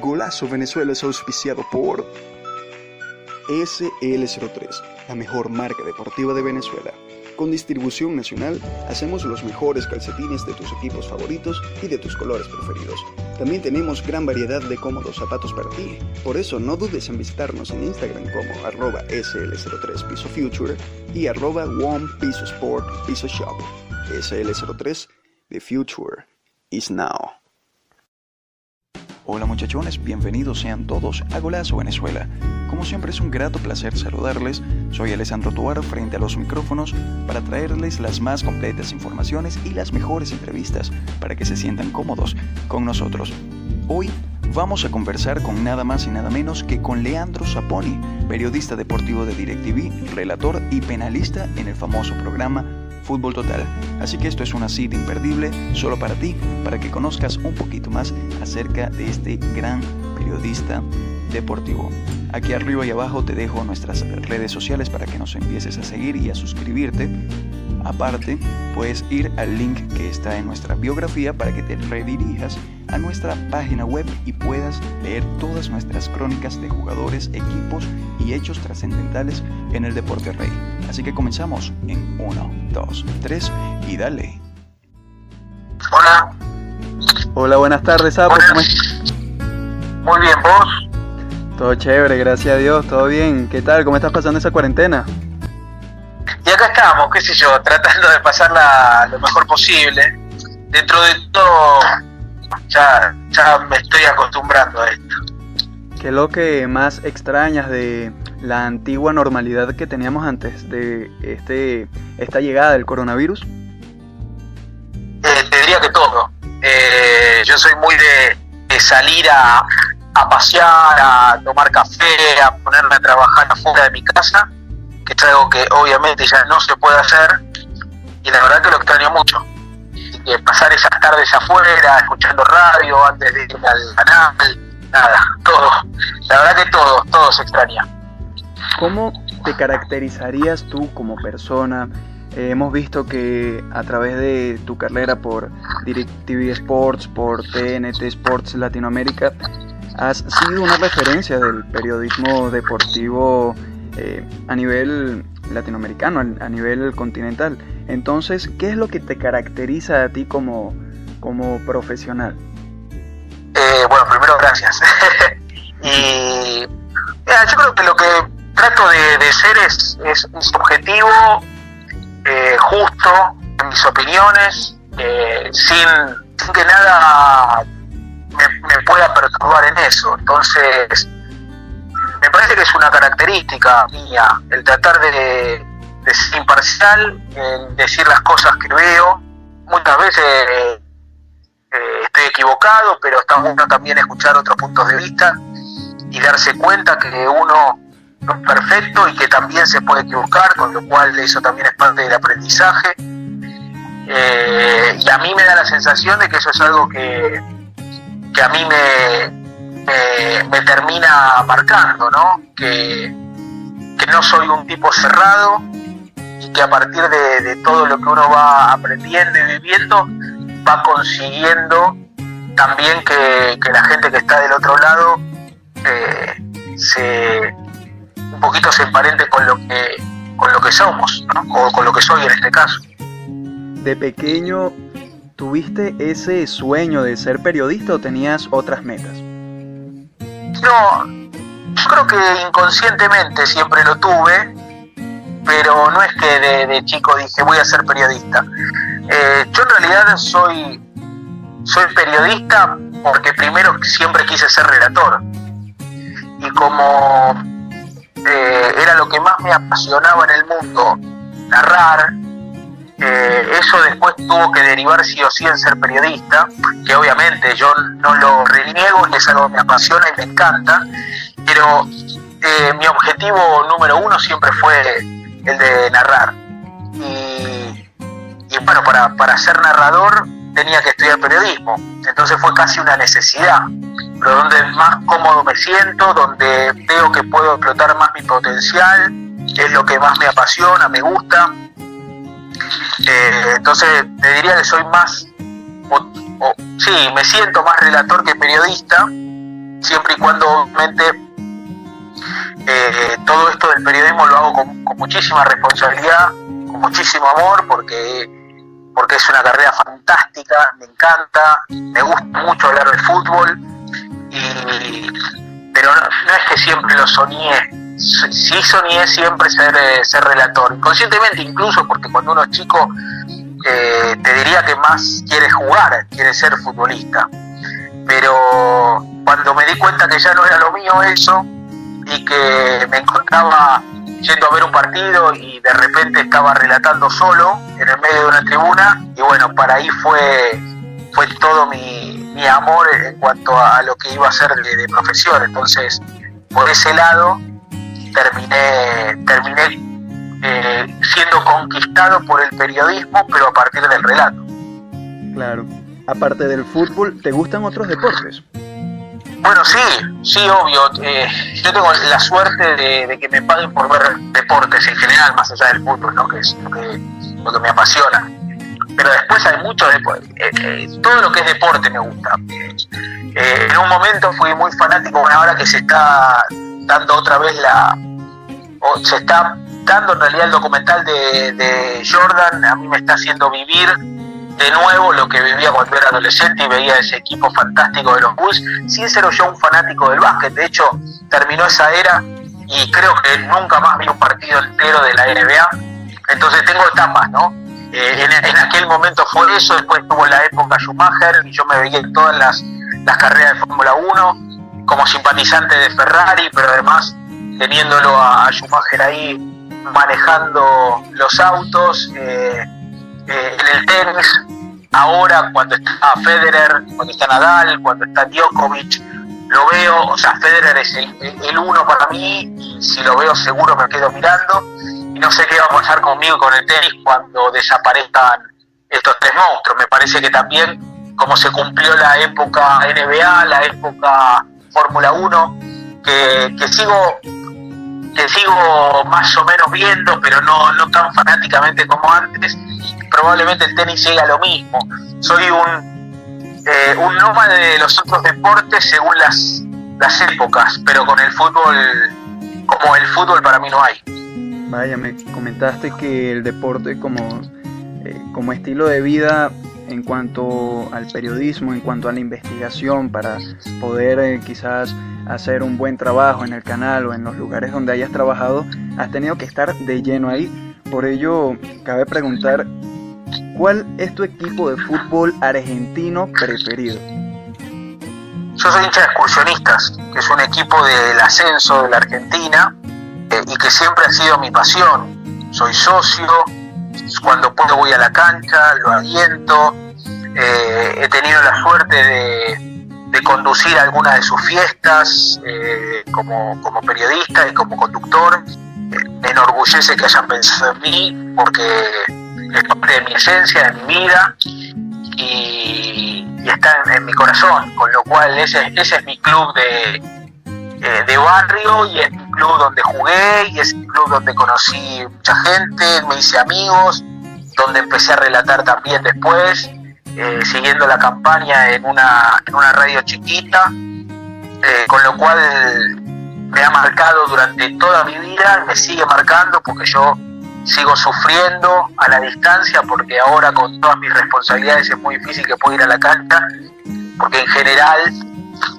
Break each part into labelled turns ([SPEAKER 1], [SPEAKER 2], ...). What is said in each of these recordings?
[SPEAKER 1] Golazo Venezuela es auspiciado por SL03, la mejor marca deportiva de Venezuela. Con distribución nacional, hacemos los mejores calcetines de tus equipos favoritos y de tus colores preferidos. También tenemos gran variedad de cómodos zapatos para ti. Por eso no dudes en visitarnos en Instagram como arroba SL03 Piso Future y arroba One Piso Sport Piso Shop. SL03, The Future is Now. Hola muchachones, bienvenidos sean todos a Golazo Venezuela. Como siempre es un grato placer saludarles, soy Alessandro Tuar frente a los micrófonos para traerles las más completas informaciones y las mejores entrevistas para que se sientan cómodos con nosotros. Hoy vamos a conversar con nada más y nada menos que con Leandro Saponi, periodista deportivo de DirecTV, relator y penalista en el famoso programa Fútbol Total. Así que esto es una cita imperdible solo para ti, para que conozcas un poquito más acerca de este gran periodista deportivo. Aquí arriba y abajo te dejo nuestras redes sociales para que nos empieces a seguir y a suscribirte. Aparte, puedes ir al link que está en nuestra biografía para que te redirijas a nuestra página web y puedas leer todas nuestras crónicas de jugadores, equipos y hechos trascendentales en el deporte rey. Así que comenzamos en 1, 2, 3 y dale.
[SPEAKER 2] Hola.
[SPEAKER 1] Hola, buenas tardes, Sapo.
[SPEAKER 2] Muy bien, ¿vos?
[SPEAKER 1] Todo chévere, gracias a Dios, todo bien. ¿Qué tal? ¿Cómo estás pasando esa cuarentena?
[SPEAKER 2] Y acá estamos, qué sé yo, tratando de pasarla lo mejor posible. Dentro de todo, ya, ya me estoy acostumbrando a esto.
[SPEAKER 1] ¿Qué es lo que más extrañas de la antigua normalidad que teníamos antes de este esta llegada del coronavirus?
[SPEAKER 2] Eh, te diría que todo. Eh, yo soy muy de, de salir a, a pasear, a tomar café, a ponerme a trabajar afuera de mi casa, que es algo que obviamente ya no se puede hacer, y la verdad que lo extraño mucho. Pasar esas tardes afuera, escuchando radio, antes de irme al canal, nada, todo. La verdad que todo, todo se extraña.
[SPEAKER 1] ¿Cómo te caracterizarías tú como persona? Eh, hemos visto que a través de tu carrera por DirecTV Sports, por TNT Sports Latinoamérica, has sido una referencia del periodismo deportivo eh, a nivel latinoamericano, a nivel continental. Entonces, ¿qué es lo que te caracteriza a ti como, como profesional?
[SPEAKER 2] Eh, bueno, primero gracias. y yo creo que lo que trato de, ser es, es, es objetivo, eh, justo en mis opiniones, eh, sin, que nada me, pueda perturbar en eso. Entonces, me parece que es una característica mía el tratar de, ser imparcial, en decir las cosas que veo. Muchas veces eh, estoy equivocado, pero está bueno también escuchar otros puntos de vista y darse cuenta que uno no es perfecto y que también se puede equivocar, con lo cual eso también es parte del aprendizaje. Eh, y a mí me da la sensación de que eso es algo que, que a mí me, me, termina marcando, ¿no? Que, que, no soy un tipo cerrado y que a partir de, de, todo lo que uno va aprendiendo y viviendo va consiguiendo también que, que la gente que está del otro lado eh, se un poquito se emparente con lo que con lo que somos, ¿no? o con lo que soy en este caso.
[SPEAKER 1] De pequeño ¿Tuviste ese sueño de ser periodista o tenías otras metas?
[SPEAKER 2] No, yo creo que inconscientemente siempre lo tuve, pero no es que de, chico dije voy a ser periodista. Eh, yo en realidad soy, soy periodista porque primero siempre quise ser relator. Y como eh, era lo que más me apasionaba en el mundo, narrar, eh, eso después tuvo que derivar sí o sí en ser periodista, que obviamente yo no lo reniego, es algo que me apasiona y me encanta, pero eh, mi objetivo número uno siempre fue el de narrar. Y, y bueno, para, para ser narrador tenía que estudiar periodismo, entonces fue casi una necesidad, pero donde más cómodo me siento, donde veo que puedo explotar más mi potencial, es lo que más me apasiona, me gusta, eh, entonces te diría que soy más, o, sí, me siento más relator que periodista, siempre y cuando obviamente eh, todo esto del periodismo lo hago con, muchísima responsabilidad, con muchísimo amor, porque, porque es una carrera fantástica, me encanta, me gusta mucho hablar del fútbol, y, pero no, es que siempre lo soñé, sí soñé siempre ser, eh, ser relator, inconscientemente incluso, porque cuando uno es chico eh, te diría que más quiere jugar, quiere ser futbolista. Pero cuando me di cuenta que ya no era lo mío eso y que me encontraba yendo a ver un partido y de repente estaba relatando solo en el medio de una tribuna y bueno, para ahí fue, fue todo mi, mi amor en cuanto a lo que iba a ser de, de profesión. Entonces, por ese lado, terminé, terminé eh, siendo conquistado por el periodismo, pero a partir del relato.
[SPEAKER 1] Claro. Aparte del fútbol, ¿te gustan otros deportes?
[SPEAKER 2] Bueno, sí, sí, obvio. Eh, yo tengo la suerte de, que me paguen por ver deportes en general, más allá del fútbol, ¿no? que es lo que, lo que me apasiona. Pero después hay mucho deporte. Eh, todo lo que es deporte me gusta. en un momento fui muy fanático, ahora que se está dando otra vez la. O se está en realidad el documental de, Jordan, a mí me está haciendo vivir de nuevo lo que vivía cuando era adolescente y veía ese equipo fantástico de los Bulls, sin ser yo un fanático del básquet. De hecho, terminó esa era y creo que nunca más vi un partido entero de la NBA. Entonces tengo etapas, ¿no? Eh, en, aquel momento fue eso, después tuvo la época Schumacher y yo me veía en todas las, las carreras de Fórmula 1 como simpatizante de Ferrari, pero además teniéndolo a Schumacher ahí manejando los autos, eh, eh, en el tenis, ahora cuando está Federer, cuando está Nadal, cuando está Djokovic, lo veo, o sea, Federer es el, uno para mí y si lo veo seguro me quedo mirando y no sé qué va a pasar conmigo con el tenis cuando desaparezcan estos tres monstruos. Me parece que también como se cumplió la época NBA, la época Fórmula 1, que, sigo que sigo más o menos viendo, pero no, no tan fanáticamente como antes, probablemente el tenis llega a lo mismo. Soy un, eh, un nómade de los otros deportes según las, las épocas, pero con el fútbol, como el fútbol para mí no hay.
[SPEAKER 1] Vaya, me comentaste que el deporte como, eh, como estilo de vida en cuanto al periodismo, en cuanto a la investigación, para poder eh, quizás hacer un buen trabajo en el canal o en los lugares donde hayas trabajado, has tenido que estar de lleno ahí. Por ello, cabe preguntar, ¿cuál es tu equipo de fútbol argentino preferido?
[SPEAKER 2] Yo soy hincha de Excursionistas, que es un equipo del ascenso de la Argentina eh, y que siempre ha sido mi pasión. Soy socio, cuando puedo voy a la cancha, lo aliento. Eh, he tenido la suerte de, conducir algunas de sus fiestas eh, como, como, periodista y como conductor. me enorgullece que hayan pensado en mí porque es parte de mi esencia, de mi vida y, está en, mi corazón, con lo cual ese, ese es mi club de, eh, de barrio y es mi club donde jugué y es mi club donde conocí mucha gente, me hice amigos, donde empecé a relatar también después eh, siguiendo la campaña en una, en una radio chiquita, eh, con lo cual me ha marcado durante toda mi vida, me sigue marcando porque yo sigo sufriendo a la distancia porque ahora con todas mis responsabilidades es muy difícil que pueda ir a la cancha porque en general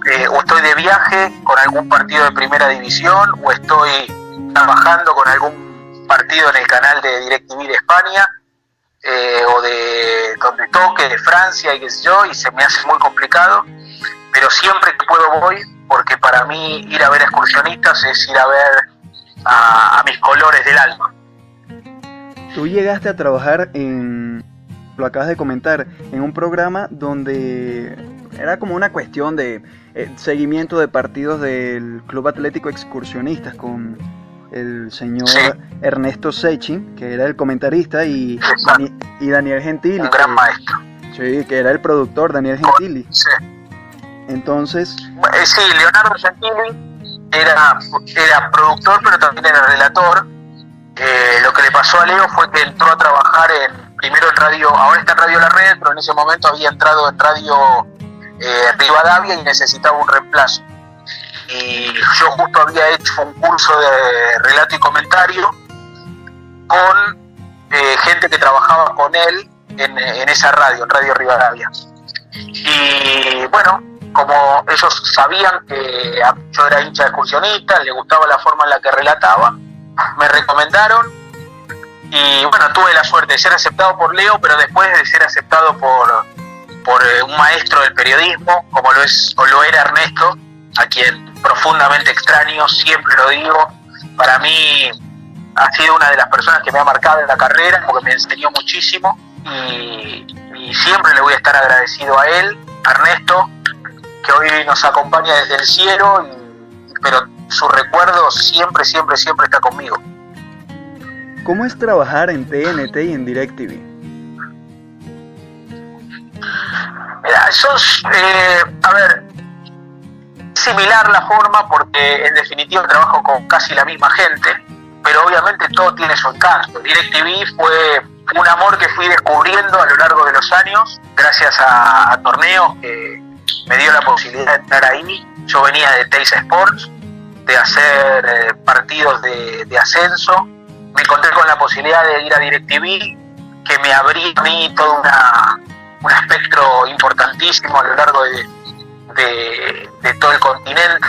[SPEAKER 2] eh, o estoy de viaje con algún partido de primera división o estoy trabajando con algún partido en el canal de DirecTV España eh, o de donde toque, de Francia y qué sé yo, y se me hace muy complicado, pero siempre que puedo voy, porque para mí ir a ver excursionistas es ir a ver a, mis colores del alma.
[SPEAKER 1] Tú llegaste a trabajar en, lo acabas de comentar, en un programa donde era como una cuestión de eh, seguimiento de partidos del Club Atlético Excursionistas con el señor Ernesto Sechin, que era el comentarista, y, y Daniel Gentili.
[SPEAKER 2] Un gran maestro.
[SPEAKER 1] Sí, que era el productor, Daniel Gentili.
[SPEAKER 2] Sí.
[SPEAKER 1] Entonces.
[SPEAKER 2] Eh, sí, Leonardo Gentili era, era productor, pero también era relator. Eh, lo que le pasó a Leo fue que entró a trabajar en primero en radio, ahora está en Radio La Red, pero en ese momento había entrado en Radio eh, Rivadavia y necesitaba un reemplazo. Y yo justo había hecho un curso de relato y comentario con eh, gente que trabajaba con él en, esa radio, en Radio Rivadavia. Y bueno, como ellos sabían que yo era hincha excursionista, le gustaba la forma en la que relataba, me recomendaron y bueno, tuve la suerte de ser aceptado por Leo, pero después de ser aceptado por, por eh, un maestro del periodismo, como lo, es, o lo era Ernesto, a quien profundamente extraño, siempre lo digo, para mí ha sido una de las personas que me ha marcado en la carrera, porque me enseñó muchísimo y, siempre le voy a estar agradecido a él, a Ernesto, que hoy nos acompaña desde el cielo, pero su recuerdo siempre, siempre, siempre está conmigo.
[SPEAKER 1] ¿Cómo es trabajar en TNT y en DirecTV?
[SPEAKER 2] Mira, sos, eh, a ver, similar la forma porque en definitiva trabajo con casi la misma gente, pero obviamente todo tiene su encanto. DirecTV fue un amor que fui descubriendo a lo largo de los años, gracias a, torneos que me dio la posibilidad de estar ahí. Yo venía de Teis Sports, de hacer eh, partidos de, de ascenso, me encontré con la posibilidad de ir a DirecTV, que me abría a mí todo una, un espectro importantísimo a lo largo de, de, todo el continente.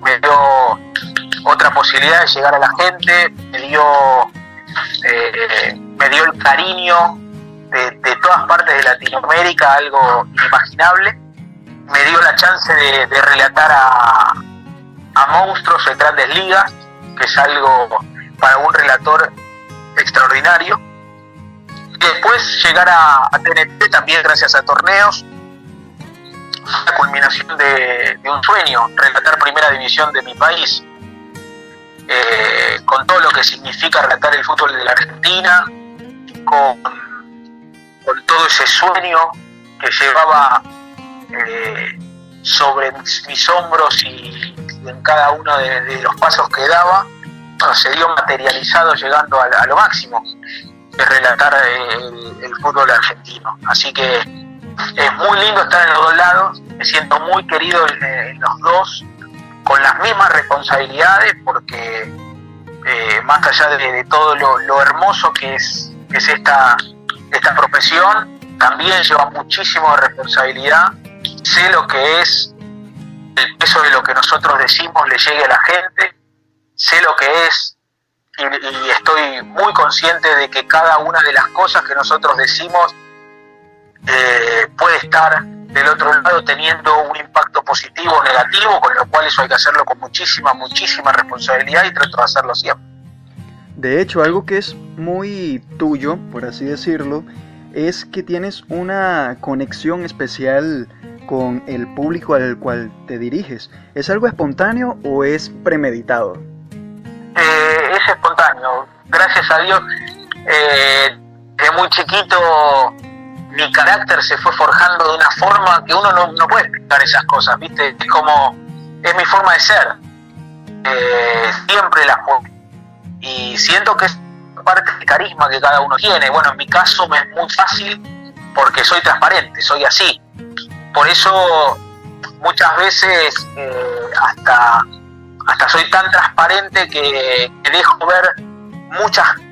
[SPEAKER 2] Me dio otra posibilidad de llegar a la gente, me dio, eh, me dio el cariño de, todas partes de Latinoamérica, algo inimaginable. Me dio la chance de, relatar a, a monstruos en grandes ligas, que es algo para un relator extraordinario. Y después llegar a, TNT también gracias a torneos, la culminación de, un sueño, relatar primera división de mi país, eh, con todo lo que significa relatar el fútbol de la Argentina, con, todo ese sueño que llevaba eh, sobre mis, hombros y, en cada uno de los pasos que daba se dio materializado llegando a, lo máximo de relatar el, fútbol argentino. Así que es muy lindo estar en los dos lados, me siento muy querido en, los dos, con las mismas responsabilidades, porque eh, más allá de, todo lo, hermoso que es, es esta, esta profesión, también lleva muchísimo de responsabilidad, sé lo que es el peso de lo que nosotros decimos le llegue a la gente, sé lo que es y, estoy muy consciente de que cada una de las cosas que nosotros decimos eh, puede estar del otro lado teniendo un impacto positivo o negativo, con lo cual eso hay que hacerlo con muchísima, muchísima responsabilidad y trato de hacerlo siempre.
[SPEAKER 1] De hecho, algo que es muy tuyo, por así decirlo, es que tienes una conexión especial con el público al cual te diriges. ¿Es algo espontáneo o es premeditado?
[SPEAKER 2] Eh, es espontáneo. Gracias a Dios, eh, de muy chiquito mi carácter se fue forjando de una forma que uno no, puede explicar esas cosas, ¿viste? Es como, es mi forma de ser. Eh, siempre la fue. Y siento que es parte del carisma que cada uno tiene. Bueno, en mi caso me es muy fácil porque soy transparente, soy así. Por eso muchas veces hasta hasta soy tan transparente que, dejo ver muchas cosas,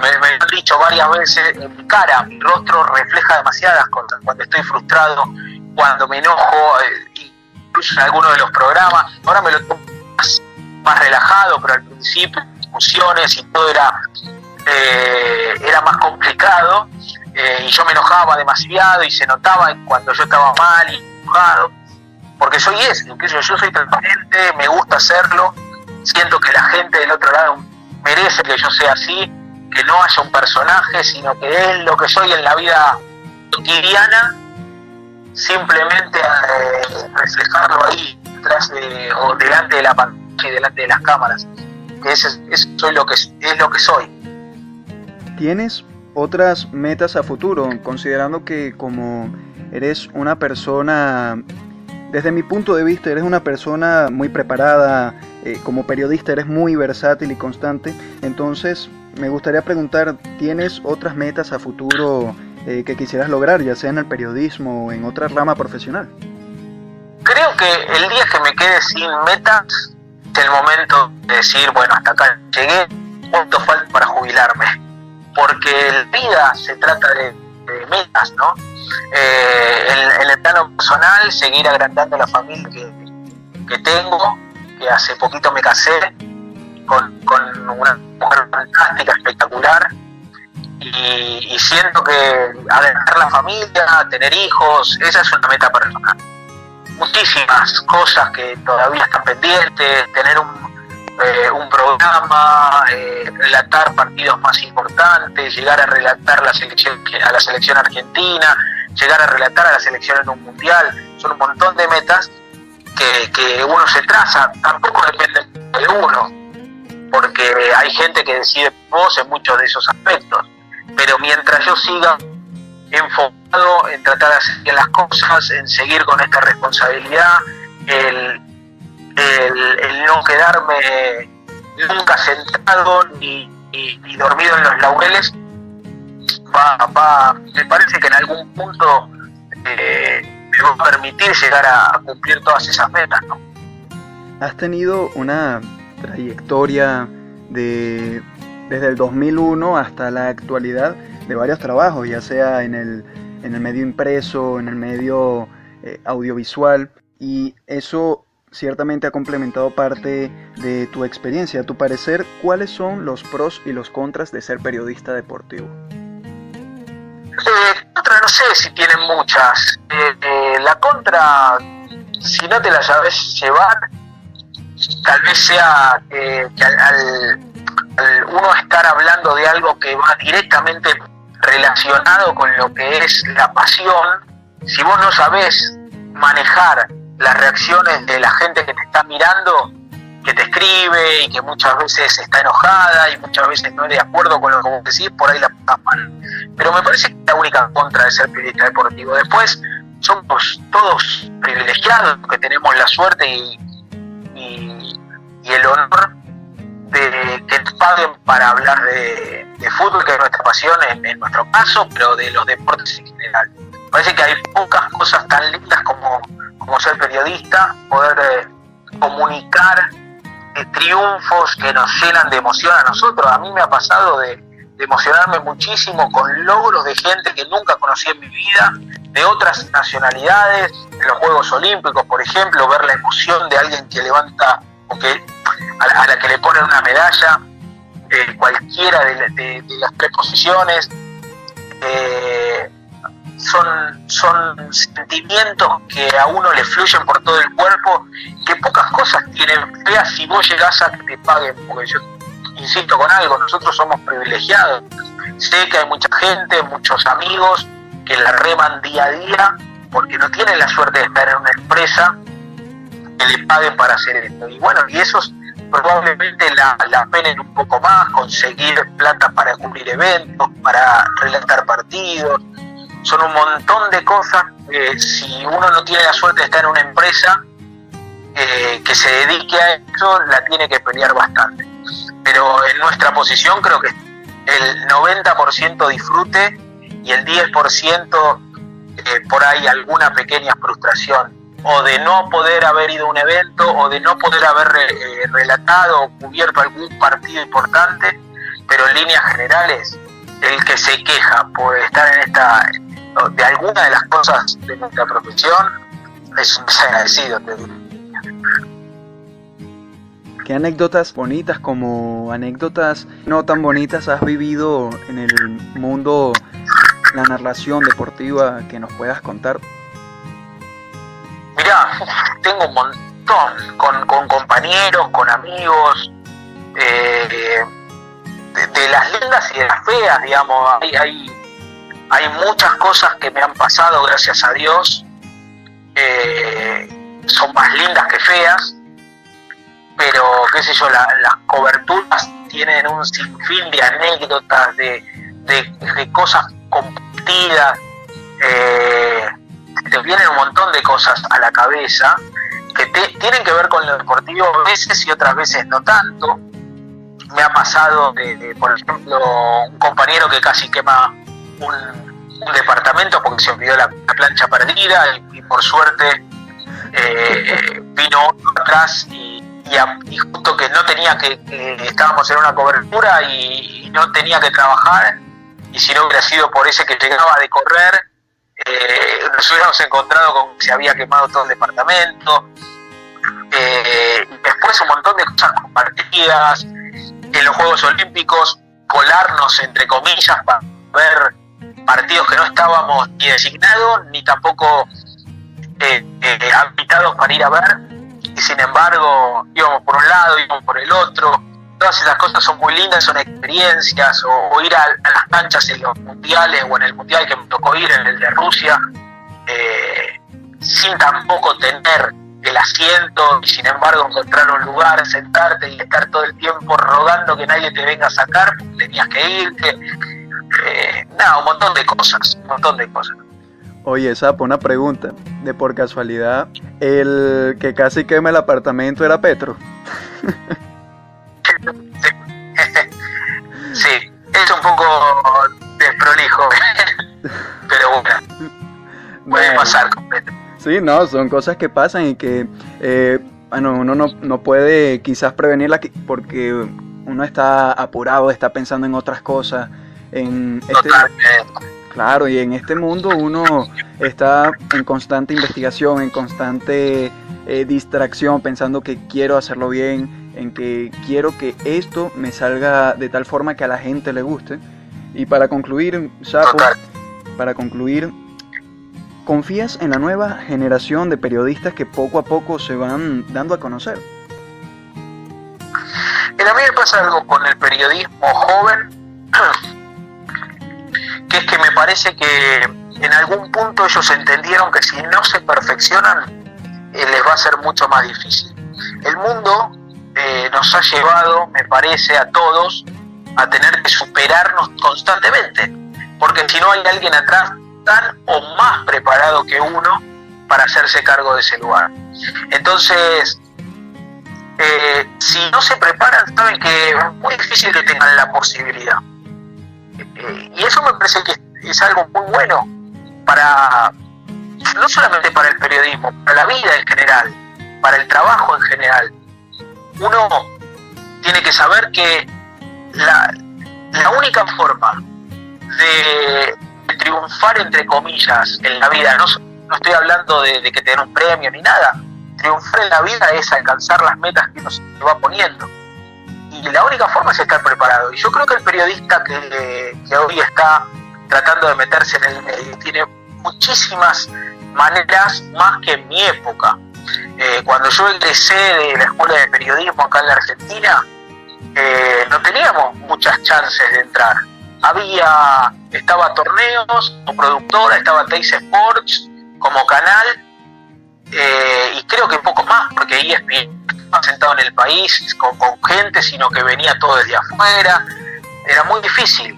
[SPEAKER 2] me, me, han dicho varias veces en mi cara, mi rostro refleja demasiadas cosas, cuando estoy frustrado, cuando me enojo, eh, incluso en alguno de los programas, ahora me lo tomo más, relajado, pero al principio discusiones y todo era, eh, era más complicado eh, y yo me enojaba demasiado y se notaba cuando yo estaba mal y enojado porque soy eso, yo soy transparente, me gusta hacerlo, siento que la gente del otro lado merece que yo sea así, que no haya un personaje, sino que es lo que soy en la vida cotidiana, simplemente eh, reflejarlo ahí, detrás de, o delante de la pantalla delante de las cámaras. Que es, soy lo que, es lo que soy.
[SPEAKER 1] ¿Tienes otras metas a futuro, considerando que como eres una persona desde mi punto de vista, eres una persona muy preparada, eh, como periodista eres muy versátil y constante, entonces me gustaría preguntar, ¿tienes otras metas a futuro eh, que quisieras lograr, ya sea en el periodismo o en otra rama profesional?
[SPEAKER 2] creo que el día que me quede sin metas es el momento de decir, bueno, hasta acá llegué, cuánto falta para jubilarme. Porque la vida se trata de, metas, ¿no? Eh, en, el plano personal, seguir agrandando la familia que, tengo, que hace poquito me casé con, una mujer fantástica, espectacular, y, siento que agrandar la familia, tener hijos, esa es una meta personal. Muchísimas cosas que todavía están pendientes, tener un, eh, un programa, eh, relatar partidos más importantes, llegar a relatar la selección, a la selección argentina, llegar a relatar a la selección en un mundial, son un montón de metas que uno se traza, tampoco depende de uno, porque hay gente que decide vos en muchos de esos aspectos pero mientras yo siga enfocado en tratar de hacer bien las cosas, en seguir con esta responsabilidad, el, no quedarme nunca sentado ni, dormido en los laureles, va, me parece que en algún punto eh, me va a permitir llegar a, cumplir todas esas metas. ¿no?
[SPEAKER 1] Has tenido una trayectoria de desde el 2001 hasta la actualidad de varios trabajos, ya sea en el, en el medio impreso, en el medio eh, audiovisual, y eso ciertamente ha complementado parte de tu experiencia. A tu parecer, ¿cuáles son los pros y los contras de ser periodista deportivo?
[SPEAKER 2] Eh, no sé si tienen muchas. Eh, la contra, si no te la sabes llevar, tal vez sea que al, uno estar hablando de algo que va directamente relacionado con lo que es la pasión, si vos no sabés manejar las reacciones de la gente que te está mirando, que te escribe y que muchas veces está enojada y muchas veces no es de acuerdo con lo que vos decís, por ahí la mal. Pero me parece que es la única contra de ser periodista deportivo. Después somos todos privilegiados que tenemos la suerte y, y el honor de que paguen para hablar de, fútbol, que es nuestra pasión en, nuestro caso, pero de los deportes en general. Parece que hay pocas cosas tan lindas como, como ser periodista, poder eh, comunicar eh, triunfos que nos llenan de emoción a nosotros. A mí me ha pasado de, de emocionarme muchísimo con logros de gente que nunca conocí en mi vida, de otras nacionalidades, en los Juegos Olímpicos, por ejemplo, ver la emoción de alguien que levanta a, la que le ponen una medalla, eh, cualquiera de, las tres posiciones. Eh, son, son sentimientos que a uno le fluyen por todo el cuerpo, que pocas cosas tienen feas si vos llegás a que te paguen, porque yo insisto con algo, nosotros somos privilegiados. Sé que hay mucha gente, muchos amigos que la reman día a día porque no tienen la suerte de estar en una empresa que le paguen para hacer esto. Y bueno, y esos probablemente la, la penen un poco más, conseguir plata para cubrir eventos, para relatar partidos. Son un montón de cosas que si uno no tiene la suerte de estar en una empresa eh, que se dedique a eso, la tiene que pelear bastante. Pero en nuestra posición creo que el 90% disfrute y el 10% eh, por ahí alguna pequeña frustración o de no poder haber ido a un evento o de no poder haber eh, relatado o cubierto algún partido importante, pero en líneas generales, el que se queja por estar en esta, de alguna de las cosas de nuestra profesión, es un desagradecido,
[SPEAKER 1] ¿Qué anécdotas bonitas como anécdotas no tan bonitas has vivido en el mundo, la narración deportiva que nos puedas contar?
[SPEAKER 2] Tengo un montón con, compañeros, con amigos, eh, de, las lindas y de las feas, digamos. Hay, hay, muchas cosas que me han pasado, gracias a Dios. Eh, son más lindas que feas, pero qué sé yo, las coberturas tienen un sinfín de anécdotas, de, de, cosas compartidas. Eh, te vienen un montón de cosas a la cabeza que tienen que ver con lo deportivo veces y otras veces no tanto. Me ha pasado, de, por ejemplo, un compañero que casi quema un, departamento porque se olvidó la, plancha perdida y, por suerte eh, vino atrás y, justo que no tenía que, estábamos en una cobertura y, no tenía que trabajar y si no hubiera sido por ese que llegaba de correr, eh, nos hubiéramos encontrado con que se había quemado todo el departamento. Eh, después un montón de cosas compartidas en los Juegos Olímpicos, colarnos entre comillas para ver partidos que no estábamos ni designados ni tampoco eh, eh, habitados para ir a ver y sin embargo íbamos por un lado, íbamos por el otro. Todas esas cosas son muy lindas, son experiencias, o, ir a, las canchas en los mundiales o en el mundial que me tocó ir, en el de Rusia, eh, sin tampoco tener el asiento y sin embargo encontrar un lugar, sentarte y estar todo el tiempo rogando que nadie te venga a sacar, tenías que irte. Eh, nada, un montón de cosas, un montón de cosas.
[SPEAKER 1] Oye, Sapo, una pregunta. De por casualidad, el que casi quema el apartamento era Petro.
[SPEAKER 2] sí, es un poco desprolijo, pero bueno, puede pasar.
[SPEAKER 1] Sí, no, son cosas que pasan y que, eh, bueno, uno no, no puede quizás prevenirla porque uno está apurado, está pensando en otras cosas. En este, Claro, y en este mundo uno está en constante investigación, en constante eh, distracción, pensando que quiero hacerlo bien, en que quiero que esto me salga de tal forma que a la gente le guste. Y para concluir, Sapo, para concluir, ¿confías en la nueva generación de periodistas que poco a poco se van dando a conocer?
[SPEAKER 2] a mí me pasa algo con el periodismo joven que es que me parece que en algún punto ellos entendieron que si no se perfeccionan, eh, les va a ser mucho más difícil. El mundo eh, nos ha llevado, me parece, a todos a tener que superarnos constantemente, porque si no hay alguien atrás tan o más preparado que uno para hacerse cargo de ese lugar. Entonces, eh, si no se preparan, saben que es muy difícil que tengan la posibilidad. Eh, y eso me parece que es algo muy bueno para, no solamente para el periodismo, para la vida en general, para el trabajo en general. Uno tiene que saber que la, única forma de, triunfar, entre comillas, en la vida, no, no estoy hablando de, que te un premio ni nada, triunfar en la vida es alcanzar las metas que uno se va poniendo y la única forma es estar preparado. Y yo creo que el periodista que, hoy está tratando de meterse en el medio tiene muchísimas maneras más que en mi época. Eh, cuando yo egresé de la escuela de periodismo acá en la Argentina, eh, no teníamos muchas chances de entrar. Había, estaba torneos como productora, estaba Teis Sports como canal, eh, y creo que poco más, porque ESPN sentado en el país con, gente, sino que venía todo desde afuera. Era muy difícil.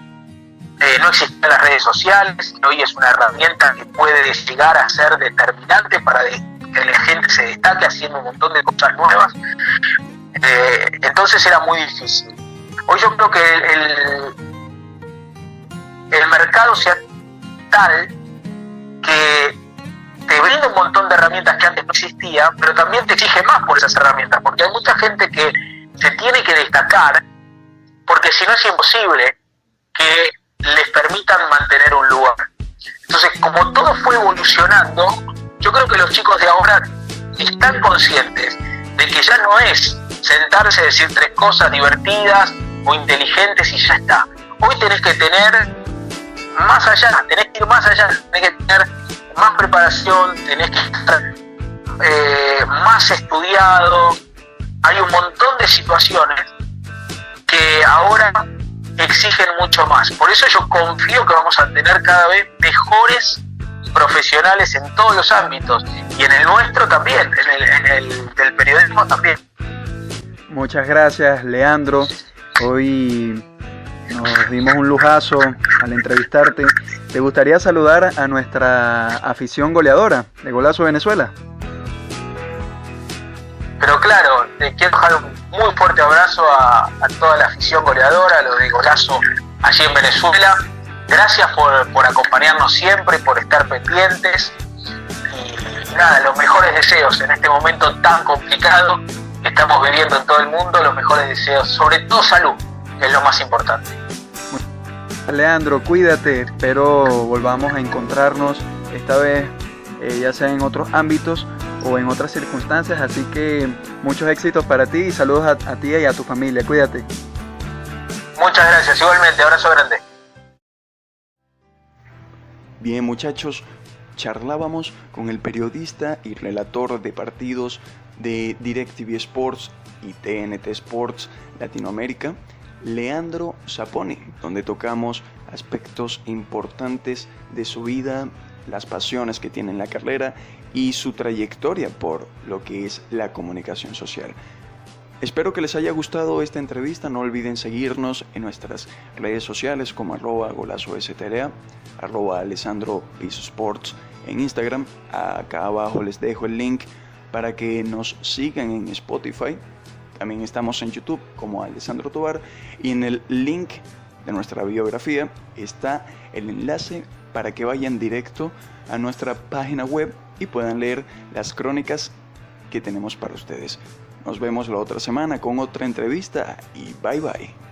[SPEAKER 2] No existían las redes sociales, hoy es una herramienta que puede llegar a ser determinante para que la gente se destaque haciendo un montón de cosas nuevas. Eh, entonces era muy difícil. Hoy yo creo que el, el mercado sea tal que te brinda un montón de herramientas que antes no existían, pero también te exige más por esas herramientas, porque hay mucha gente que se tiene que destacar, porque si no es imposible que les permitan mantener un lugar. Entonces, como todo fue evolucionando, yo creo que los chicos de ahora están conscientes de que ya no es sentarse a decir tres cosas divertidas o inteligentes y ya está. Hoy tenés que tener más allá, tenés que ir más allá, tenés que tener más preparación, tenés que estar eh, más estudiado. Hay un montón de situaciones que ahora exigen mucho más. Por eso yo confío que vamos a tener cada vez mejores profesionales en todos los ámbitos y en el nuestro también, en el, del periodismo también.
[SPEAKER 1] Muchas gracias, Leandro. Hoy nos dimos un lujazo al entrevistarte. ¿Te gustaría saludar a nuestra afición goleadora de Golazo Venezuela?
[SPEAKER 2] Pero claro, te quiero dejar un muy fuerte abrazo a, toda la afición goleadora, a lo de Golazo allí en Venezuela. Gracias por, acompañarnos siempre, por estar pendientes. nada, los mejores deseos en este momento tan complicado que estamos viviendo en todo el mundo, los mejores deseos, sobre todo salud, que es lo más importante.
[SPEAKER 3] Leandro, cuídate, espero volvamos a encontrarnos esta vez, eh, ya sea en otros ámbitos o en otras circunstancias, así que muchos éxitos para ti y saludos a, a ti y a tu familia, cuídate.
[SPEAKER 2] Muchas gracias, igualmente, abrazo grande.
[SPEAKER 3] Bien muchachos, charlábamos con el periodista y relator de partidos de DirecTV Sports y TNT Sports Latinoamérica, Leandro Zaponi, donde tocamos aspectos importantes de su vida, las pasiones que tiene en la carrera y su trayectoria por lo que es la comunicación social. Espero que les haya gustado esta entrevista. No olviden seguirnos en nuestras redes sociales como arroba golazo arroba Alessandro Sports en Instagram. Acá abajo les dejo el link para que nos sigan en Spotify. También estamos en YouTube como Alessandro Tobar y en el link de nuestra biografía está el enlace para que vayan directo a nuestra página web y puedan leer las crónicas que tenemos para ustedes. Nos vemos la otra semana con otra entrevista y bye bye.